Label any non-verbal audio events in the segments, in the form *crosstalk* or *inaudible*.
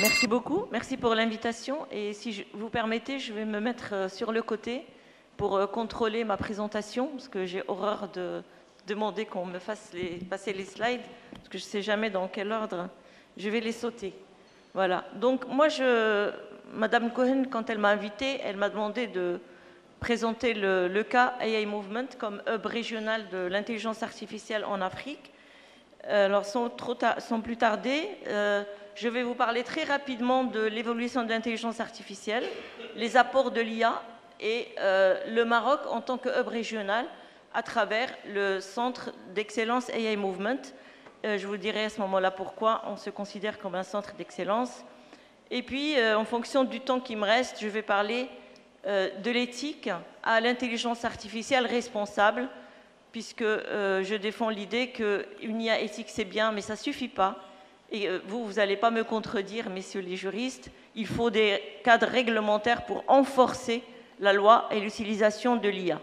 Merci beaucoup. Merci pour l'invitation. Et si je, vous permettez, je vais me mettre euh, sur le côté pour euh, contrôler ma présentation, parce que j'ai horreur de demander qu'on me fasse passer les slides, parce que je ne sais jamais dans quel ordre je vais les sauter. Voilà. Donc moi, je, Madame Cohen, quand elle m'a invitée, elle m'a demandé de présenter le, cas AI Movement comme hub régional de l'intelligence artificielle en Afrique. Euh, alors, sans, trop sans plus tarder, je vais vous parler très rapidement de l'évolution de l'intelligence artificielle, les apports de l'IA et euh, le Maroc en tant que hub régional à travers le centre d'excellence AI Movement. Euh, je vous dirai à ce moment-là pourquoi on se considère comme un centre d'excellence. Et puis, euh, en fonction du temps qui me reste, je vais parler de l'éthique à l'intelligence artificielle responsable, puisque je défends l'idée qu'une IA éthique, c'est bien, mais ça ne suffit pas et euh, vous, vous n'allez pas me contredire, messieurs les juristes, il faut des cadres réglementaires pour renforcer la loi et l'utilisation de l'IA.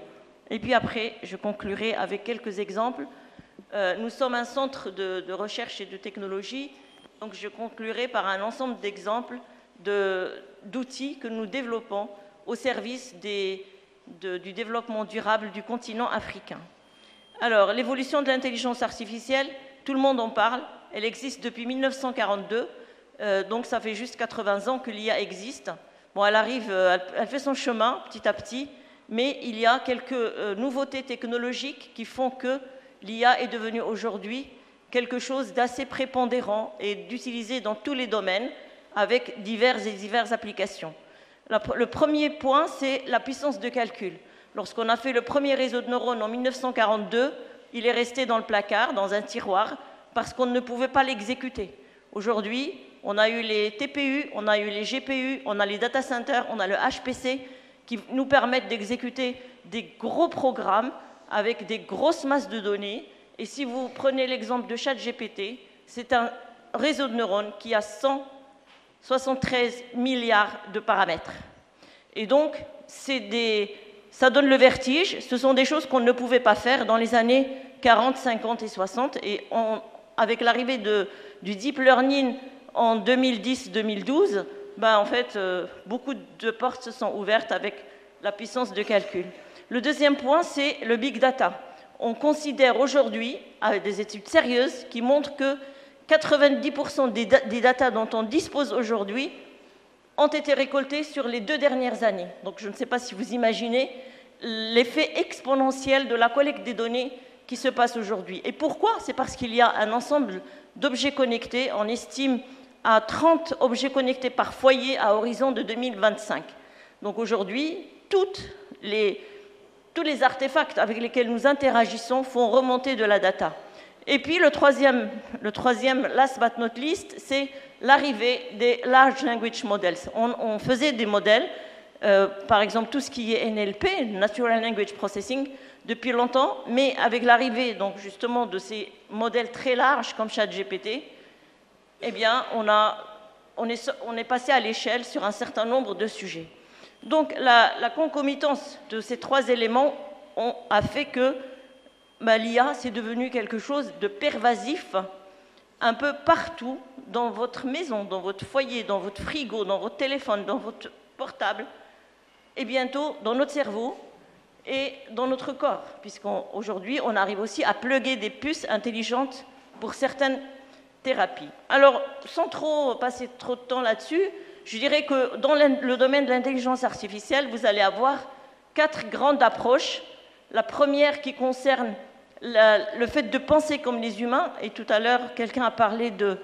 Et puis après, je conclurai avec quelques exemples. Euh, nous sommes un centre de, recherche et de technologie, donc je conclurai par un ensemble d'exemples d'outils que nous développons au service du développement durable du continent africain. Alors, l'évolution de l'intelligence artificielle, tout le monde en parle, elle existe depuis 1942, euh, donc ça fait juste 80 ans que l'IA existe. Bon, elle arrive, euh, elle, fait son chemin petit à petit, mais il y a quelques euh, nouveautés technologiques qui font que l'IA est devenue aujourd'hui quelque chose d'assez prépondérant et d'utiliser dans tous les domaines avec diverses et diverses applications. le premier point, c'est la puissance de calcul. Lorsqu'on a fait le premier réseau de neurones en 1942, il est resté dans le placard, dans un tiroir, parce qu'on ne pouvait pas l'exécuter. Aujourd'hui, on a eu les TPU, on a eu les GPU, on a les data centers, on a le HPC qui nous permettent d'exécuter des gros programmes avec des grosses masses de données. Et si vous prenez l'exemple de ChatGPT, c'est un réseau de neurones qui a 173 milliards de paramètres. Et donc, ça donne le vertige. Ce sont des choses qu'on ne pouvait pas faire dans les années 40, 50 et 60. Et on, avec l'arrivée du deep learning en 2010-2012, ben, en fait, euh, beaucoup de portes se sont ouvertes avec la puissance de calcul. Le deuxième point, c'est le big data. On considère aujourd'hui, avec des études sérieuses, qui montrent que 90% des, des datas dont on dispose aujourd'hui ont été récoltés sur les deux dernières années. Donc je ne sais pas si vous imaginez l'effet exponentiel de la collecte des données qui se passe aujourd'hui. Et pourquoi? C'est parce qu'il y a un ensemble d'objets connectés. On estime à 30 objets connectés par foyer à horizon de 2025. Donc aujourd'hui, tous les artefacts avec lesquels nous interagissons font remonter de la data. Et puis le troisième, le troisième last but not least, c'est l'arrivée des large language models. On, faisait des modèles, euh, par exemple tout ce qui est NLP, Natural Language Processing, depuis longtemps, mais avec l'arrivée donc justement de ces modèles très larges comme ChatGPT, eh bien, on, a, on, est, passé à l'échelle sur un certain nombre de sujets. Donc la, concomitance de ces trois éléments a fait que bah, l'IA, c'est devenu quelque chose de pervasif un peu partout dans votre maison, dans votre foyer, dans votre frigo, dans votre téléphone, dans votre portable, et bientôt dans notre cerveau, et dans notre corps, puisqu'aujourd'hui, on, arrive aussi à pluguer des puces intelligentes pour certaines thérapies. Alors, sans trop passer trop de temps là-dessus, je dirais que dans le domaine de l'intelligence artificielle, vous allez avoir quatre grandes approches. La première qui concerne le fait de penser comme les humains, et tout à l'heure, quelqu'un a parlé de,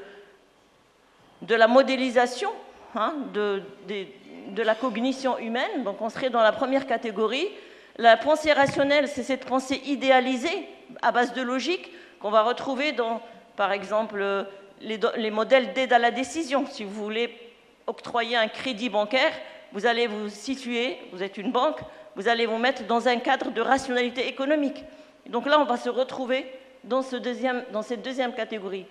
de la modélisation hein, de, de la cognition humaine, donc on serait dans la première catégorie. La pensée rationnelle, c'est cette pensée idéalisée à base de logique qu'on va retrouver dans, par exemple, les, modèles d'aide à la décision. Si vous voulez octroyer un crédit bancaire, vous allez vous situer, vous êtes une banque, vous allez vous mettre dans un cadre de rationalité économique. donc là, on va se retrouver dans, cette deuxième catégorie.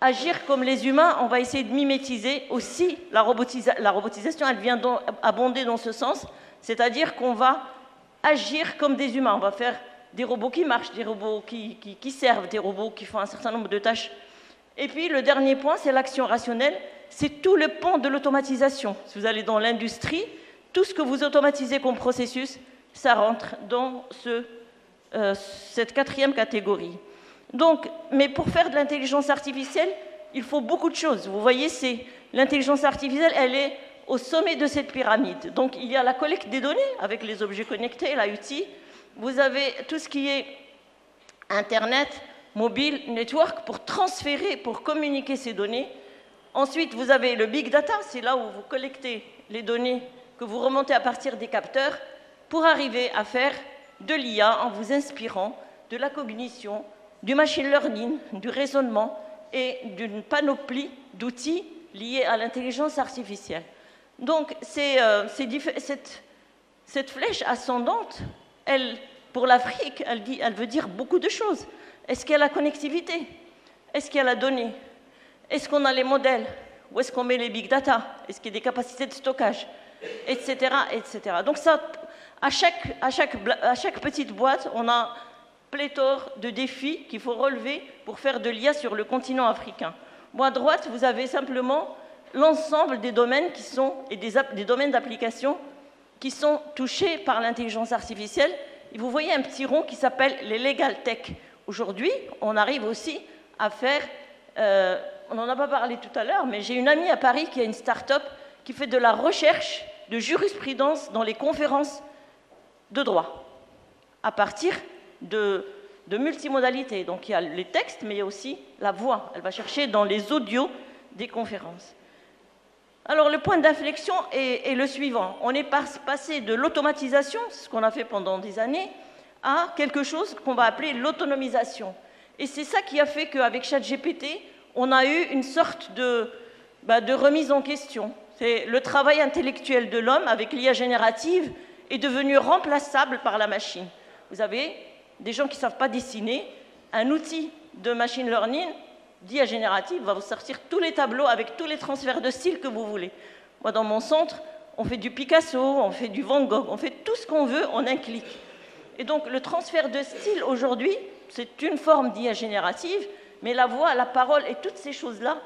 Agir comme les humains, on va essayer de mimétiser aussi la robotisation, elle vient abonder dans ce sens, c'est-à-dire qu'on va agir comme des humains. On va faire des robots qui marchent, des robots qui, servent, des robots qui font un certain nombre de tâches. Et puis le dernier point, c'est l'action rationnelle c'est tout le pan de l'automatisation. Si vous allez dans l'industrie, tout ce que vous automatisez comme processus, ça rentre dans euh, cette quatrième catégorie. Donc, mais pour faire de l'intelligence artificielle, il faut beaucoup de choses. Vous voyez, c'est l'intelligence artificielle, elle est au sommet de cette pyramide. Donc, il y a la collecte des données avec les objets connectés, l'IoT. Vous avez tout ce qui est Internet, mobile, network, pour transférer, pour communiquer ces données. Ensuite, vous avez le big data, c'est là où vous collectez les données que vous remontez à partir des capteurs pour arriver à faire de l'IA en vous inspirant de la cognition, du machine learning, du raisonnement et d'une panoplie d'outils liés à l'intelligence artificielle. Donc, euh, cette, flèche ascendante, pour l'Afrique, elle, veut dire beaucoup de choses. Est-ce qu'il y a la connectivité? Est-ce qu'il y a la donnée? Est-ce qu'on a les modèles? Où est-ce qu'on met les big data? Est-ce qu'il y a des capacités de stockage? Etc. etc. Donc, ça, à chaque, à, chaque, à chaque petite boîte, on a pléthore de défis qu'il faut relever pour faire de l'IA sur le continent africain. Moi, à droite, vous avez simplement l'ensemble des domaines qui sont, et des, domaines d'application qui sont touchés par l'intelligence artificielle. Et vous voyez un petit rond qui s'appelle les legal tech. Aujourd'hui, on arrive aussi à faire, euh, on n'en a pas parlé tout à l'heure, mais j'ai une amie à Paris qui a une start-up qui fait de la recherche de jurisprudence dans les conférences de droit, à partir de, multimodalité. Donc il y a les textes, mais il y a aussi la voix. Elle va chercher dans les audios des conférences. Alors le point d'inflexion est, le suivant. On est passé de l'automatisation, ce qu'on a fait pendant des années, à quelque chose qu'on va appeler l'autonomisation. Et c'est ça qui a fait qu'avec ChatGPT, on a eu une sorte de, bah, remise en question. C'est le travail intellectuel de l'homme avec l'IA générative est devenu remplaçable par la machine. Vous avez des gens qui ne savent pas dessiner, un outil de machine learning, d'IA générative, va vous sortir tous les tableaux avec tous les transferts de style que vous voulez. Moi, dans mon centre, on fait du Picasso, on fait du Van Gogh, on fait tout ce qu'on veut en un clic. Et donc, le transfert de style, aujourd'hui, c'est une forme d'IA générative, mais la voix, la parole et toutes ces choses-là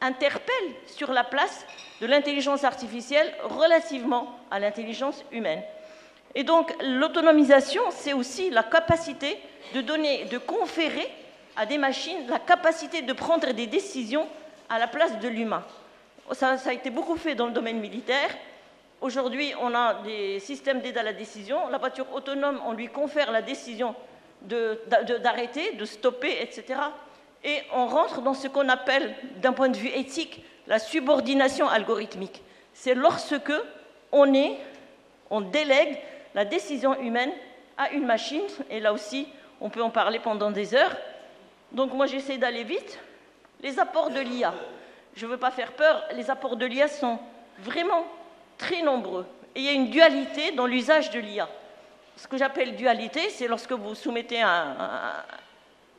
interpellent sur la place de l'intelligence artificielle relativement à l'intelligence humaine. Et donc l'autonomisation, c'est aussi la capacité de donner, de conférer à des machines la capacité de prendre des décisions à la place de l'humain. Ça, a été beaucoup fait dans le domaine militaire. Aujourd'hui, on a des systèmes d'aide à la décision. La voiture autonome, on lui confère la décision d'arrêter, de, de stopper, etc. Et on rentre dans ce qu'on appelle, d'un point de vue éthique, la subordination algorithmique. C'est lorsque on est, on délègue la décision humaine à une machine, et là aussi, on peut en parler pendant des heures. Donc moi, j'essaie d'aller vite. Les apports de l'IA, je ne veux pas faire peur, les apports de l'IA sont vraiment très nombreux. Et il y a une dualité dans l'usage de l'IA. Ce que j'appelle dualité, c'est lorsque vous soumettez un,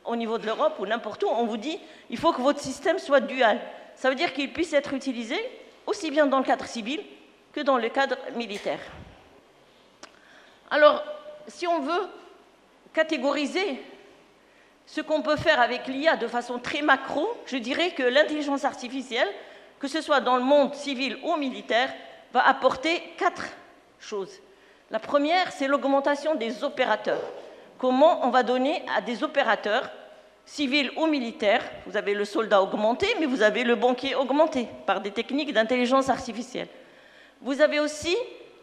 au niveau de l'Europe ou n'importe où, on vous dit il faut que votre système soit dual. Ça veut dire qu'il puisse être utilisé aussi bien dans le cadre civil que dans le cadre militaire. Alors, si on veut catégoriser ce qu'on peut faire avec l'IA de façon très macro, je dirais que l'intelligence artificielle, que ce soit dans le monde civil ou militaire, va apporter quatre choses. La première, c'est l'augmentation des opérateurs. Comment on va donner à des opérateurs, civils ou militaires, vous avez le soldat augmenté, mais vous avez le banquier augmenté par des techniques d'intelligence artificielle. Vous avez aussi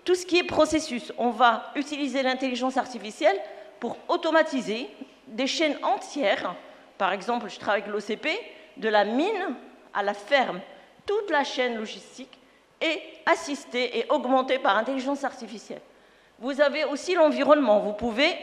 tout ce qui est processus. On va utiliser l'intelligence artificielle pour automatiser des chaînes entières. Par exemple, je travaille avec l'OCP, de la mine à la ferme. Toute la chaîne logistique est assistée et augmentée par intelligence artificielle. Vous avez aussi l'environnement. Vous pouvez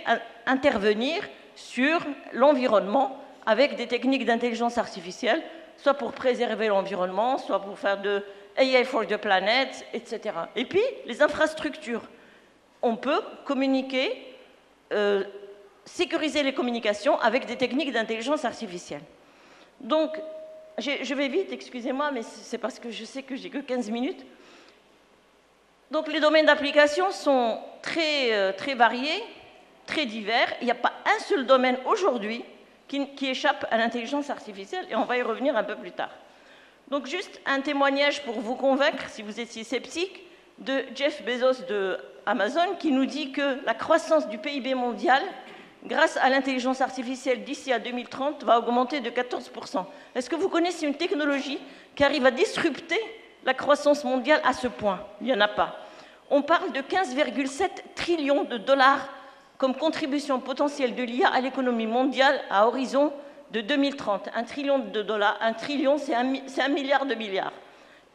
intervenir sur l'environnement avec des techniques d'intelligence artificielle, soit pour préserver l'environnement, soit pour faire de AI for the Planet, etc. Et puis, les infrastructures. On peut communiquer, euh, sécuriser les communications avec des techniques d'intelligence artificielle. Donc, je vais vite, excusez-moi, mais c'est parce que je sais que j'ai que 15 minutes. Donc, les domaines d'application sont très, euh, très variés, très divers. Il n'y a pas un seul domaine aujourd'hui qui, qui échappe à l'intelligence artificielle, et on va y revenir un peu plus tard. Donc juste un témoignage pour vous convaincre, si vous étiez sceptique, de Jeff Bezos de Amazon qui nous dit que la croissance du PIB mondial, grâce à l'intelligence artificielle d'ici à 2030, va augmenter de 14%. Est-ce que vous connaissez une technologie qui arrive à disrupter la croissance mondiale à ce point? Il n'y en a pas. On parle de 15,7 trillions de dollars comme contribution potentielle de l'IA à l'économie mondiale à horizon de 2030. Un trillion de dollars, un trillion, c'est un, un, milliard de milliards.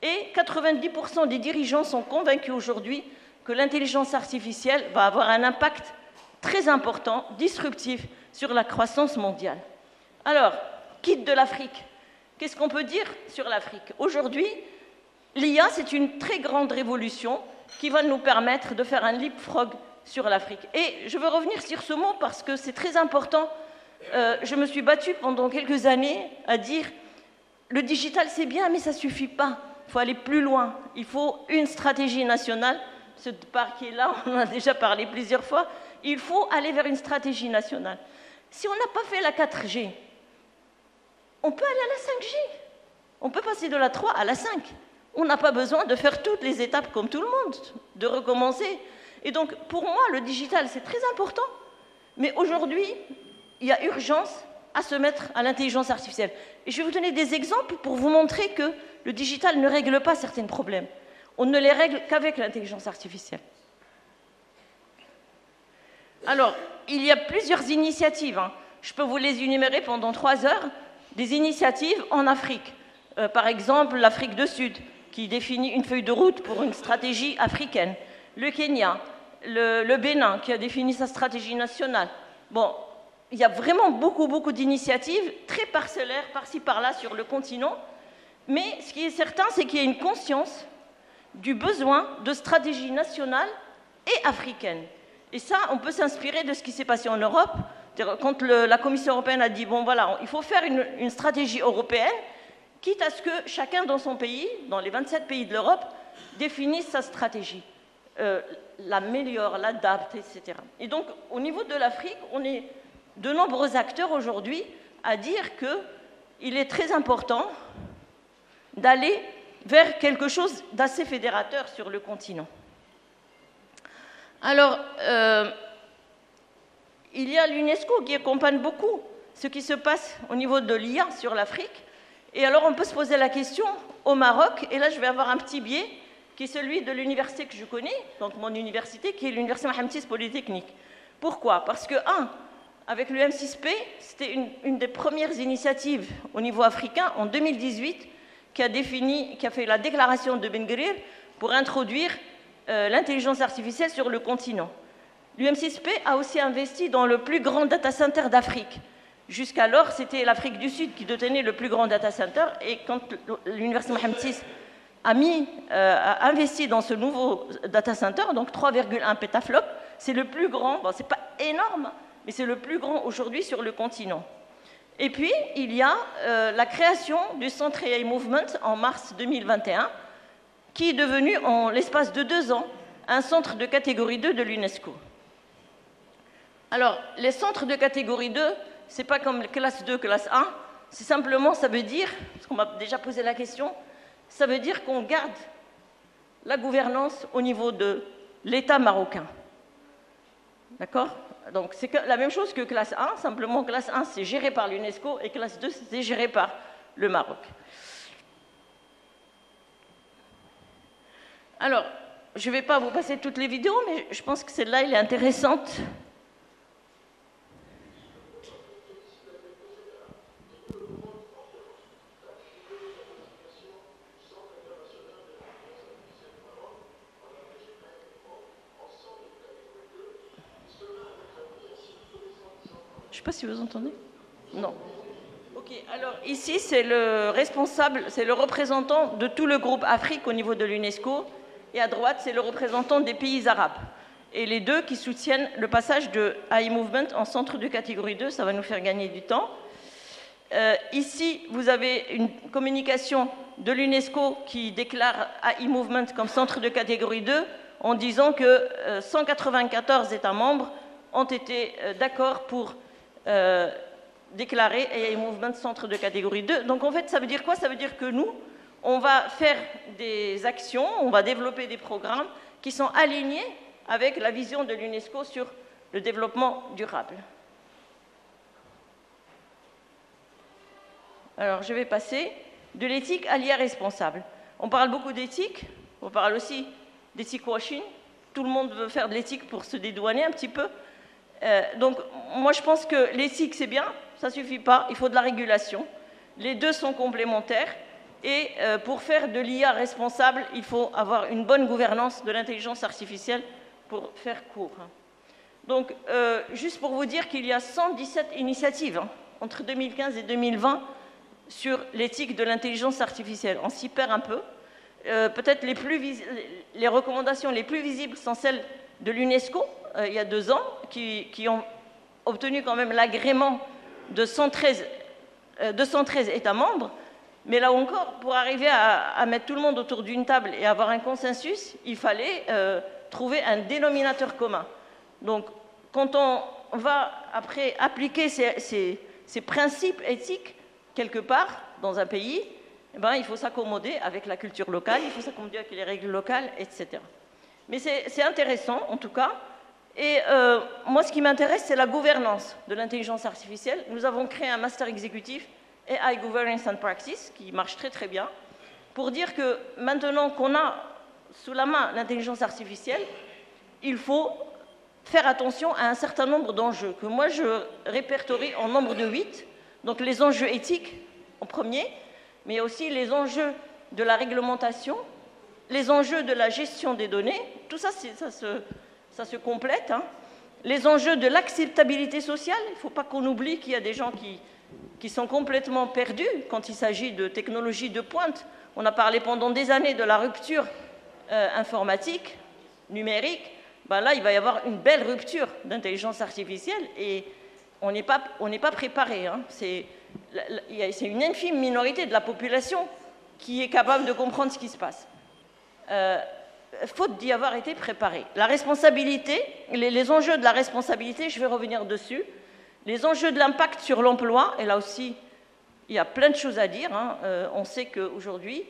Et 90% des dirigeants sont convaincus aujourd'hui que l'intelligence artificielle va avoir un impact très important, disruptif, sur la croissance mondiale. Alors, quitte de l'Afrique. Qu'est-ce qu'on peut dire sur l'Afrique? Aujourd'hui, l'IA, c'est une très grande révolution qui va nous permettre de faire un leapfrog sur l'Afrique. Et je veux revenir sur ce mot parce que c'est très important. Euh, je me suis battue pendant quelques années à dire le digital c'est bien, mais ça ne suffit pas. Il faut aller plus loin. Il faut une stratégie nationale. Ce parc est là, on en a déjà parlé plusieurs fois. Il faut aller vers une stratégie nationale. Si on n'a pas fait la 4G, on peut aller à la 5G. On peut passer de la 3 à la 5. On n'a pas besoin de faire toutes les étapes comme tout le monde, de recommencer. Et donc, pour moi, le digital, c'est très important. Mais aujourd'hui, il y a urgence à se mettre à l'intelligence artificielle. Et je vais vous donner des exemples pour vous montrer que le digital ne règle pas certains problèmes. On ne les règle qu'avec l'intelligence artificielle. Alors, il y a plusieurs initiatives. Hein. Je peux vous les énumérer pendant trois heures. Des initiatives en Afrique. Euh, par exemple, l'Afrique du Sud, qui définit une feuille de route pour une stratégie africaine. Le Kenya, le, Bénin, qui a défini sa stratégie nationale. Bon, il y a vraiment beaucoup, beaucoup d'initiatives, très parcellaires, par-ci, par-là, sur le continent. Mais ce qui est certain, c'est qu'il y a une conscience du besoin de stratégie nationale et africaine. Et ça, on peut s'inspirer de ce qui s'est passé en Europe. Quand la Commission européenne a dit, bon voilà, il faut faire une stratégie européenne, quitte à ce que chacun dans son pays, dans les 27 pays de l'Europe, définisse sa stratégie, euh, l'améliore, l'adapte, etc. Et donc, au niveau de l'Afrique, on est de nombreux acteurs aujourd'hui à dire qu'il est très important d'aller vers quelque chose d'assez fédérateur sur le continent. Alors, euh, il y a l'UNESCO qui accompagne beaucoup ce qui se passe au niveau de l'IA sur l'Afrique. Et alors on peut se poser la question au Maroc, et là je vais avoir un petit biais, qui est celui de l'université que je connais, donc mon université, qui est l'université VI Polytechnique. Pourquoi? Parce que, un, avec le M6P, c'était une, des premières initiatives au niveau africain en 2018 qui a, défini, qui a fait la déclaration de Ben Gurir pour introduire euh, l'intelligence artificielle sur le continent. L'UM6P a aussi investi dans le plus grand data center d'Afrique, Jusqu'alors, c'était l'Afrique du Sud qui détenait le plus grand data center. Et quand l'Université Mohamed VI a, mis, euh, a investi dans ce nouveau data center, donc 3,1 pétaflops, c'est le plus grand, bon, c'est pas énorme, mais c'est le plus grand aujourd'hui sur le continent. Et puis, il y a euh, la création du centre AI Movement en mars 2021, qui est devenu, en l'espace de deux ans, un centre de catégorie 2 de l'UNESCO. Alors, les centres de catégorie 2, c'est pas comme classe 2, classe 1. C'est simplement, ça veut dire, parce qu'on m'a déjà posé la question, ça veut dire qu'on garde la gouvernance au niveau de l'État marocain. D'accord? Donc c'est la même chose que classe 1, simplement classe 1 c'est géré par l'UNESCO et classe 2 c'est géré par le Maroc. Alors, je ne vais pas vous passer toutes les vidéos, mais je pense que celle-là, elle est intéressante. sais pas si vous entendez. Non. Ok, alors ici, c'est le responsable, c'est le représentant de tout le groupe Afrique au niveau de l'UNESCO. Et à droite, c'est le représentant des pays arabes. Et les deux qui soutiennent le passage de AI Movement en centre de catégorie 2, ça va nous faire gagner du temps. Euh, ici, vous avez une communication de l'UNESCO qui déclare AI Movement comme centre de catégorie 2 en disant que 194 euh, États membres ont été euh, d'accord pour déclaré AI Movement centre de catégorie 2. Donc en fait, ça veut dire quoi? Ça veut dire que nous, on va faire des actions, on va développer des programmes qui sont alignés avec la vision de l'UNESCO sur le développement durable. Alors, je vais passer de l'éthique à l'IA responsable. On parle beaucoup d'éthique, on parle aussi d'éthique washing. Tout le monde veut faire de l'éthique pour se dédouaner un petit peu. Euh, donc, moi, je pense que l'éthique, c'est bien, ça ne suffit pas, il faut de la régulation. Les deux sont complémentaires. Et euh, pour faire de l'IA responsable, il faut avoir une bonne gouvernance de l'intelligence artificielle pour faire court. Donc, euh, juste pour vous dire qu'il y a 117 initiatives hein, entre 2015 et 2020 sur l'éthique de l'intelligence artificielle. On s'y perd un peu. Euh, peut-être les, recommandations les plus visibles sont celles de l'UNESCO, il y a deux ans, qui, ont obtenu quand même l'agrément de 113, 213 États membres. Mais là encore, pour arriver à, mettre tout le monde autour d'une table et avoir un consensus, il fallait euh, trouver un dénominateur commun. Donc, quand on va après appliquer ces, principes éthiques quelque part dans un pays, eh ben, il faut s'accommoder avec la culture locale, il faut s'accommoder avec les règles locales, etc. Mais c'est intéressant, en tout cas. Et euh, moi, ce qui m'intéresse, c'est la gouvernance de l'intelligence artificielle. Nous avons créé un master exécutif AI Governance and Practice, qui marche très très bien, pour dire que maintenant qu'on a sous la main l'intelligence artificielle, il faut faire attention à un certain nombre d'enjeux, que moi je répertorie en nombre de huit. Donc les enjeux éthiques en premier, mais aussi les enjeux de la réglementation, les enjeux de la gestion des données, tout ça, ça se, ça se complète. Hein. Les enjeux de l'acceptabilité sociale, il ne faut pas qu'on oublie qu'il y a des gens qui qui sont complètement perdus quand il s'agit de technologies de pointe. On a parlé pendant des années de la rupture euh, informatique, numérique. Ben là, il va y avoir une belle rupture d'intelligence artificielle et on n'est pas, pas préparé. Hein. C'est une infime minorité de la population qui est capable de comprendre ce qui se passe. Euh, faute d'y avoir été préparé. La responsabilité, les enjeux de la responsabilité, je vais revenir dessus. Les enjeux de l'impact sur l'emploi, et là aussi, il y a plein de choses à dire. Hein. Euh, on sait qu'aujourd'hui,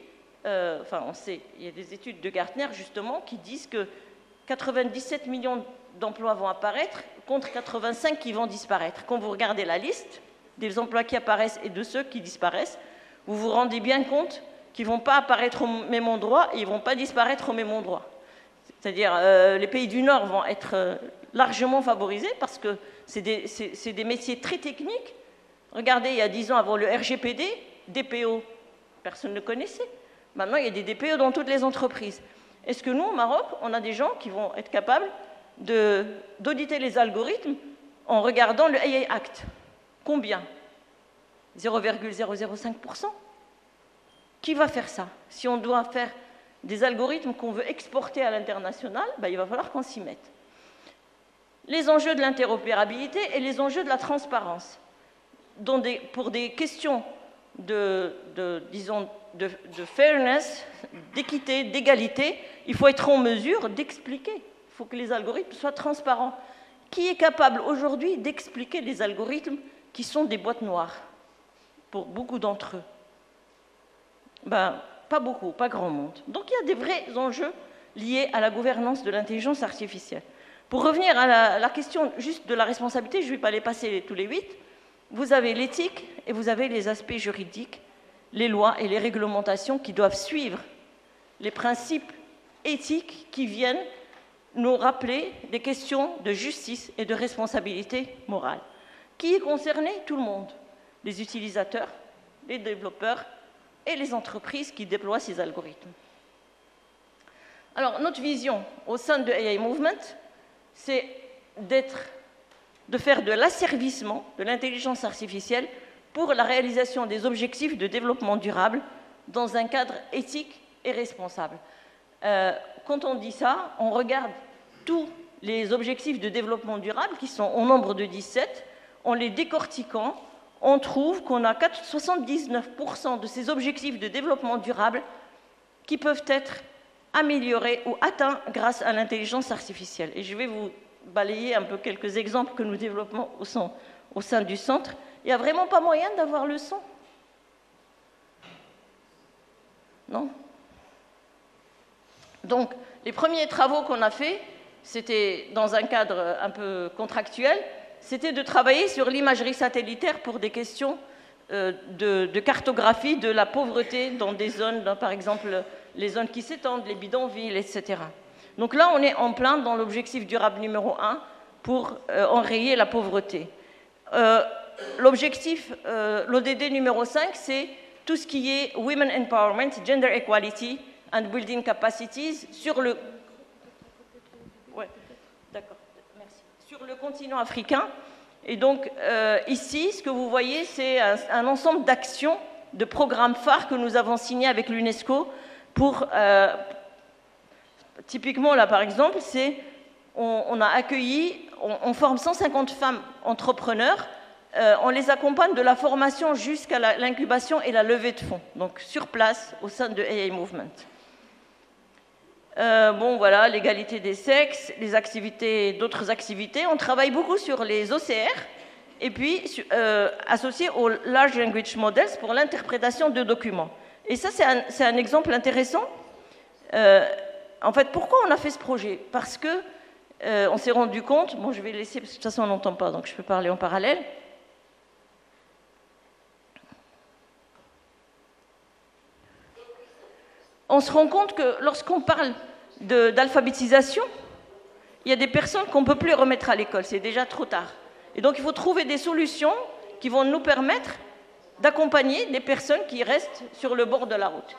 euh, enfin, on sait, il y a des études de Gartner justement qui disent que 97 millions d'emplois vont apparaître contre 85 qui vont disparaître. Quand vous regardez la liste des emplois qui apparaissent et de ceux qui disparaissent, vous vous rendez bien compte qu'ils ne vont pas apparaître au même endroit et ils ne vont pas disparaître au même endroit. C'est-à-dire, euh, les pays du Nord vont être largement favorisés parce que c'est des, métiers très techniques. Regardez, il y a 10 ans, avant le RGPD, DPO, personne ne connaissait. Maintenant, il y a des DPO dans toutes les entreprises. Est-ce que nous, au Maroc, on a des gens qui vont être capables d'auditer les algorithmes en regardant le AI Act? Combien? 0,005% Qui va faire ça? Si on doit faire des algorithmes qu'on veut exporter à l'international, ben, il va falloir qu'on s'y mette les enjeux de l'interopérabilité et les enjeux de la transparence. pour des questions de, disons, de, fairness, d'équité, d'égalité, il faut être en mesure d'expliquer. Il faut que les algorithmes soient transparents. Qui est capable aujourd'hui d'expliquer les algorithmes qui sont des boîtes noires pour beaucoup d'entre eux? Ben, Pas beaucoup, pas grand monde. Donc il y a des vrais enjeux liés à la gouvernance de l'intelligence artificielle. Pour revenir à la, question juste de la responsabilité, je ne vais pas les passer tous les huit. Vous avez l'éthique et vous avez les aspects juridiques, les lois et les réglementations qui doivent suivre les principes éthiques qui viennent nous rappeler des questions de justice et de responsabilité morale. Qui est concerné? Tout le monde. Les utilisateurs, les développeurs et les entreprises qui déploient ces algorithmes. Alors, notre vision au sein de AI Movement, c'est de faire de l'asservissement de l'intelligence artificielle pour la réalisation des objectifs de développement durable dans un cadre éthique et responsable. Euh, quand on dit ça, on regarde tous les objectifs de développement durable, qui sont au nombre de 17, en les décortiquant, on trouve qu'on a 79% de ces objectifs de développement durable qui peuvent être améliorés ou atteints grâce à l'intelligence artificielle. Et je vais vous balayer un peu quelques exemples que nous développons au sein, au sein du centre. Il n'y a vraiment pas moyen d'avoir le son Non? Donc, les premiers travaux qu'on a faits, c'était dans un cadre un peu contractuel, c'était de travailler sur l'imagerie satellitaire pour des questions euh, de, cartographie de la pauvreté dans des zones, par exemple les zones qui s'étendent, les bidonvilles, etc. Donc là, on est en plein dans l'objectif durable numéro un pour euh, enrayer la pauvreté. Euh, l'objectif, l'ODD numéro 5, c'est tout ce qui est Women Empowerment, Gender Equality and Building Capacities sur le sur le continent africain. Et donc, euh, ici, ce que vous voyez, c'est un, ensemble d'actions, de programmes phares que nous avons signés avec l'UNESCO pour. Euh, typiquement, là, par exemple, c'est. On, a accueilli, on, forme 150 femmes entrepreneurs, euh, on les accompagne de la formation jusqu'à l'incubation et la levée de fonds, donc sur place au sein de AA Movement. Euh, bon, voilà, l'égalité des sexes, les activités, d'autres activités. On travaille beaucoup sur les OCR et puis euh, associé aux Large Language Models pour l'interprétation de documents. Et ça, c'est un, exemple intéressant. Euh, en fait, pourquoi on a fait ce projet? Parce que on s'est rendu compte, bon, je vais laisser, parce que de toute façon, on n'entend pas, donc je peux parler en parallèle. on se rend compte que lorsqu'on parle d'alphabétisation, il y a des personnes qu'on ne peut plus remettre à l'école, c'est déjà trop tard. Et donc il faut trouver des solutions qui vont nous permettre d'accompagner des personnes qui restent sur le bord de la route.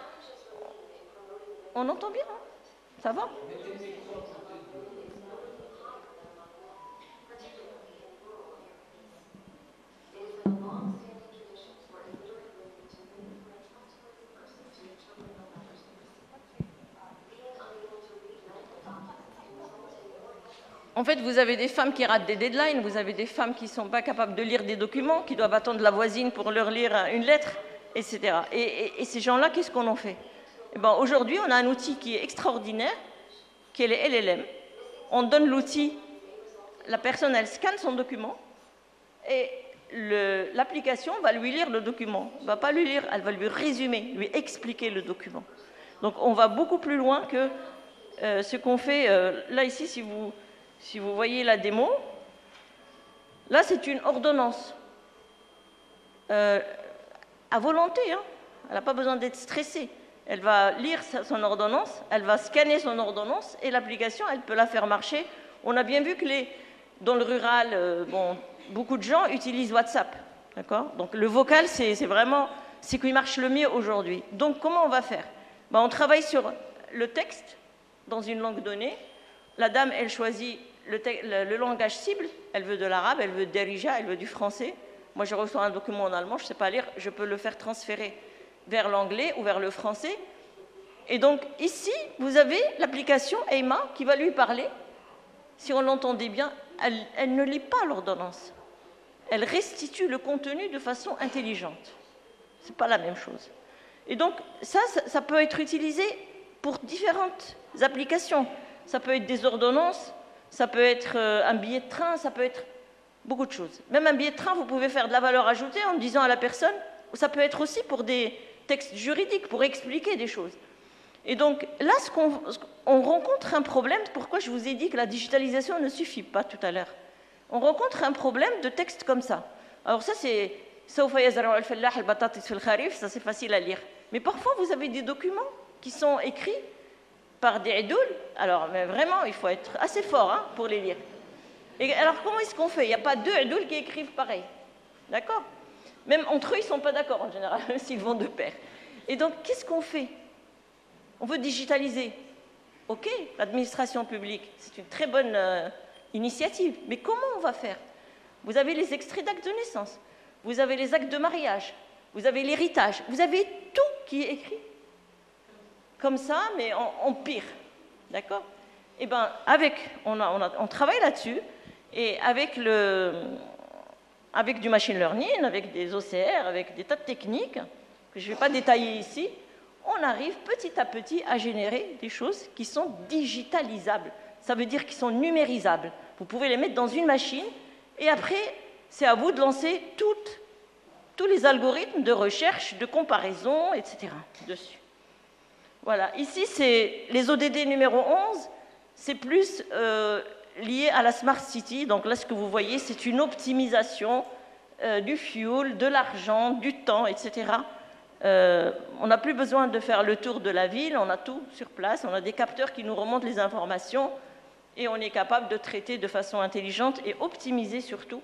On entend bien hein? Ça va? En fait, vous avez des femmes qui ratent des deadlines, vous avez des femmes qui ne sont pas capables de lire des documents, qui doivent attendre la voisine pour leur lire une lettre, etc. Et, ces gens-là, qu'est-ce qu'on en fait? Eh ben, Aujourd'hui, on a un outil qui est extraordinaire, qui est le LLM. On donne l'outil, la personne, elle scanne son document, et l'application va lui lire le document. Elle va pas lui lire, elle va lui résumer, lui expliquer le document. Donc on va beaucoup plus loin que euh, ce qu'on fait. Euh, là, ici, si vous si vous voyez la démo, là c'est une ordonnance. Euh, à volonté, hein. elle n'a pas besoin d'être stressée. Elle va lire son ordonnance, elle va scanner son ordonnance et l'application, elle peut la faire marcher. On a bien vu que dans le rural, euh, beaucoup de gens utilisent WhatsApp. D'accord? Donc le vocal, c'est vraiment ce qui marche le mieux aujourd'hui. Donc comment on va faire? Ben, On travaille sur le texte dans une langue donnée. La dame, elle choisit le, langage cible, elle veut de l'arabe, elle veut derija, elle veut du français. Moi, je reçois un document en allemand, je ne sais pas lire, je peux le faire transférer vers l'anglais ou vers le français. Et donc, ici, vous avez l'application EIMA qui va lui parler. Si on l'entendait bien, elle, ne lit pas l'ordonnance. Elle restitue le contenu de façon intelligente. Ce n'est pas la même chose. Et donc, ça, ça peut être utilisé pour différentes applications. Ça peut être des ordonnances, ça peut être euh, un billet de train, ça peut être beaucoup de choses. Même un billet de train, vous pouvez faire de la valeur ajoutée en disant à la personne, ça peut être aussi pour des textes juridiques, pour expliquer des choses. Et donc là, ce on rencontre un problème, pourquoi je vous ai dit que la digitalisation ne suffit pas tout à l'heure? On rencontre un problème de texte comme ça. Alors ça, c'est ça c'est facile à lire. Mais parfois, vous avez des documents qui sont écrits par des idouls, alors mais vraiment, il faut être assez fort hein, pour les lire. Et alors, comment est-ce qu'on fait? Il n'y a pas deux idouls qui écrivent pareil. D'accord? Même entre eux, ils ne sont pas d'accord en général, *laughs* s'ils vont de pair. Et donc, qu'est-ce qu'on fait? On veut digitaliser. Ok, l'administration publique, c'est une très bonne euh, initiative. Mais comment on va faire? Vous avez les extraits d'actes de naissance, vous avez les actes de mariage, vous avez l'héritage, vous avez tout qui est écrit comme ça, mais en, pire. D'accord? Eh bien, avec, on, travaille là-dessus, et avec, le, avec du machine learning, avec des OCR, avec des tas de techniques, que je ne vais pas détailler ici, on arrive petit à petit à générer des choses qui sont digitalisables. Ça veut dire qu'ils sont numérisables. Vous pouvez les mettre dans une machine, et après, c'est à vous de lancer tous les algorithmes de recherche, de comparaison, etc. dessus. Voilà, ici c'est les ODD numéro 11, c'est plus euh, lié à la Smart City. Donc là, ce que vous voyez, c'est une optimisation euh, du fuel, de l'argent, du temps, etc. Euh, on n'a plus besoin de faire le tour de la ville, on a tout sur place, on a des capteurs qui nous remontent les informations et on est capable de traiter de façon intelligente et optimiser surtout.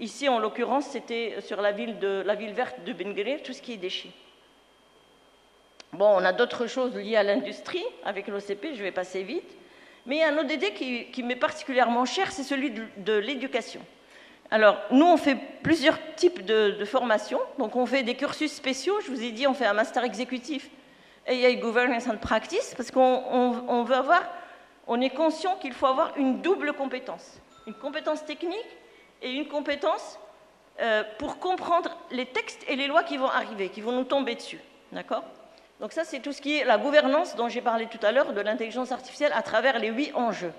Ici, en l'occurrence, c'était sur la ville, verte de Bengale, tout ce qui est déchets. Bon, on a d'autres choses liées à l'industrie avec l'OCP, je vais passer vite. Mais il y a un ODD qui, m'est particulièrement cher, c'est celui de, l'éducation. Alors, nous, on fait plusieurs types de, formations. Donc, on fait des cursus spéciaux. Je vous ai dit, on fait un master exécutif AI Governance and Practice, parce qu'on veut avoir, on est conscient qu'il faut avoir une double compétence. Une compétence technique et une compétence euh, pour comprendre les textes et les lois qui vont arriver, qui vont nous tomber dessus. D'accord? Donc ça, c'est tout ce qui est la gouvernance dont j'ai parlé tout à l'heure de l'intelligence artificielle à travers les huit enjeux.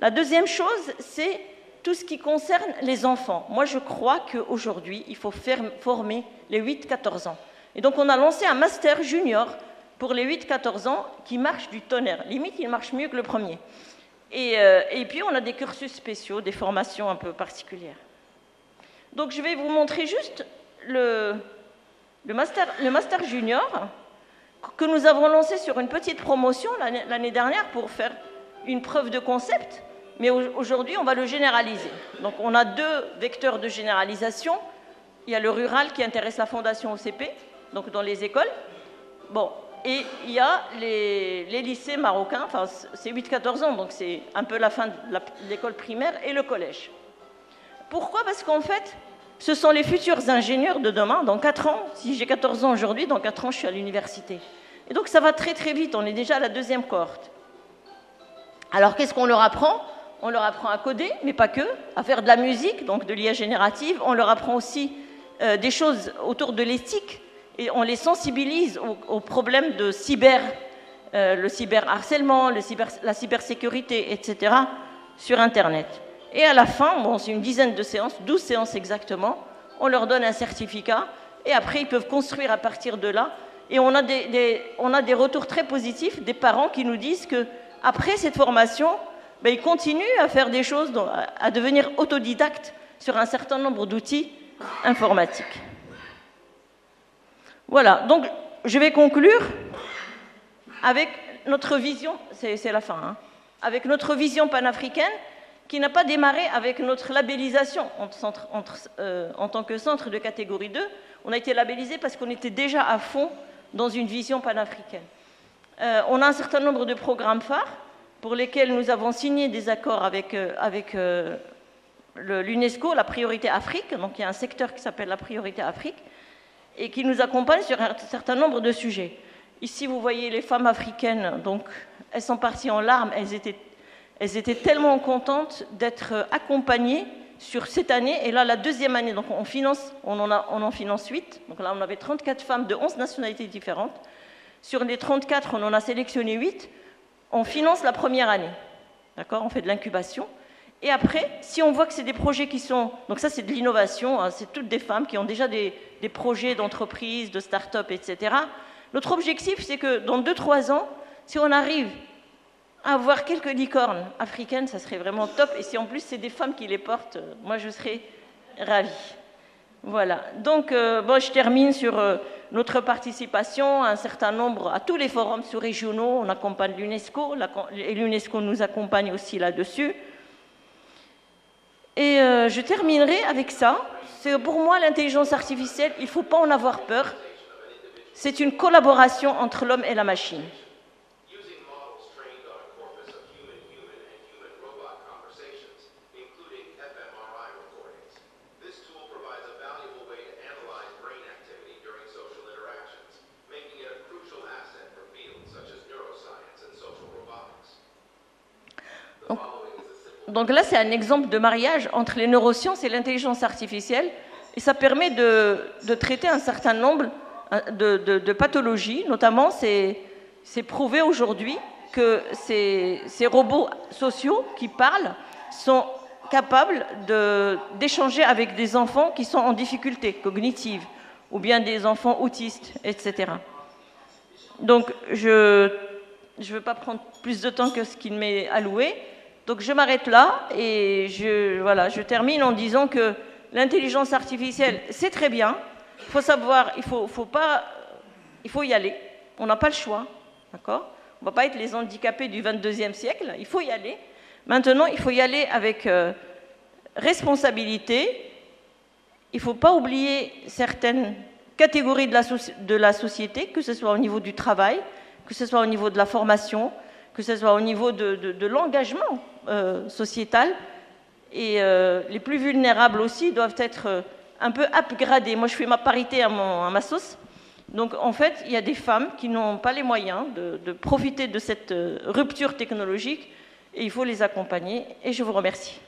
La deuxième chose, c'est tout ce qui concerne les enfants. Moi, je crois qu'aujourd'hui, il faut former les 8-14 ans. Et donc, on a lancé un master junior pour les 8-14 ans qui marche du tonnerre. Limite, il marche mieux que le premier. Et, euh, et, puis, on a des cursus spéciaux, des formations un peu particulières. Donc, je vais vous montrer juste le master junior que nous avons lancé sur une petite promotion l'année dernière pour faire une preuve de concept, mais aujourd'hui on va le généraliser. Donc on a deux vecteurs de généralisation. Il y a le rural qui intéresse la fondation OCP, donc dans les écoles. Bon, et il y a les, lycées marocains, enfin c'est 8-14 ans, donc c'est un peu la fin de l'école primaire et le collège. Pourquoi? Parce qu'en fait, ce sont les futurs ingénieurs de demain. Dans 4 ans, si j'ai 14 ans aujourd'hui, dans 4 ans, je suis à l'université. Et donc ça va très très vite, on est déjà à la deuxième cohorte. Alors qu'est-ce qu'on leur apprend? On leur apprend à coder, mais pas que, à faire de la musique, donc de l'IA générative. On leur apprend aussi euh, des choses autour de l'éthique et on les sensibilise aux, problèmes de cyber, euh, le cyberharcèlement, le cyber, la cybersécurité, etc. sur Internet. Et à la fin, bon, c'est une dizaine de séances, 12 séances exactement, on leur donne un certificat et après ils peuvent construire à partir de là. Et on a des, on a des retours très positifs des parents qui nous disent que après cette formation, ben, ils continuent à faire des choses, à devenir autodidactes sur un certain nombre d'outils informatiques. Voilà, donc je vais conclure avec notre vision, c'est la fin, hein, avec notre vision panafricaine qui n'a pas démarré avec notre labellisation euh, en tant que centre de catégorie 2. On a été labellisé parce qu'on était déjà à fond dans une vision panafricaine. Euh, on a un certain nombre de programmes phares pour lesquels nous avons signé des accords avec, euh, avec euh, l'UNESCO, la priorité Afrique, donc il y a un secteur qui s'appelle la priorité Afrique, et qui nous accompagne sur un certain nombre de sujets. Ici, vous voyez les femmes africaines, donc elles sont parties en larmes, elles étaient, elles étaient tellement contentes d'être accompagnées sur cette année, et là, la deuxième année, donc on, finance, on, en, finance 8. Donc là, on avait 34 femmes de 11 nationalités différentes. Sur les 34, on en a sélectionné 8. On finance la première année. D'accord? On fait de l'incubation. Et après, si on voit que c'est des projets qui sont... Donc ça, c'est de l'innovation. Hein, c'est toutes des femmes qui ont déjà des, des projets d'entreprise, de start-up, etc. Notre objectif, c'est que dans 2-3 ans, si on arrive avoir quelques licornes africaines, ça serait vraiment top. Et si en plus c'est des femmes qui les portent, euh, moi je serais ravie. Voilà. Donc, euh, bon, je termine sur euh, notre participation à un certain nombre, à tous les forums sous-régionaux. On accompagne l'UNESCO, et l'UNESCO nous accompagne aussi là-dessus. Et je terminerai avec ça. Pour moi l'intelligence artificielle, il ne faut pas en avoir peur. C'est une collaboration entre l'homme et la machine. Donc là, c'est un exemple de mariage entre les neurosciences et l'intelligence artificielle. Et ça permet de, traiter un certain nombre hein, de, pathologies. Notamment, c'est prouvé aujourd'hui que ces, robots sociaux qui parlent sont capables d'échanger avec des enfants qui sont en difficulté cognitive, ou bien des enfants autistes, etc. Donc, je ne veux pas prendre plus de temps que ce qu'il m'est alloué. Donc, je m'arrête là et je, voilà, je termine en disant que l'intelligence artificielle, c'est très bien. Il faut savoir, il faut, faut pas, il faut y aller. On n'a pas le choix, d'accord? On ne va pas être les handicapés du 22e siècle. Il faut y aller. Maintenant, il faut y aller avec euh, responsabilité. Il ne faut pas oublier certaines catégories de la, de la, société, que ce soit au niveau du travail, que ce soit au niveau de la formation, que ce soit au niveau de, l'engagement euh, sociétal. Et euh, les plus vulnérables aussi doivent être un peu upgradés. Moi, je fais ma parité à, mon, ma sauce. Donc, en fait, il y a des femmes qui n'ont pas les moyens de profiter de cette rupture technologique et il faut les accompagner. Et je vous remercie.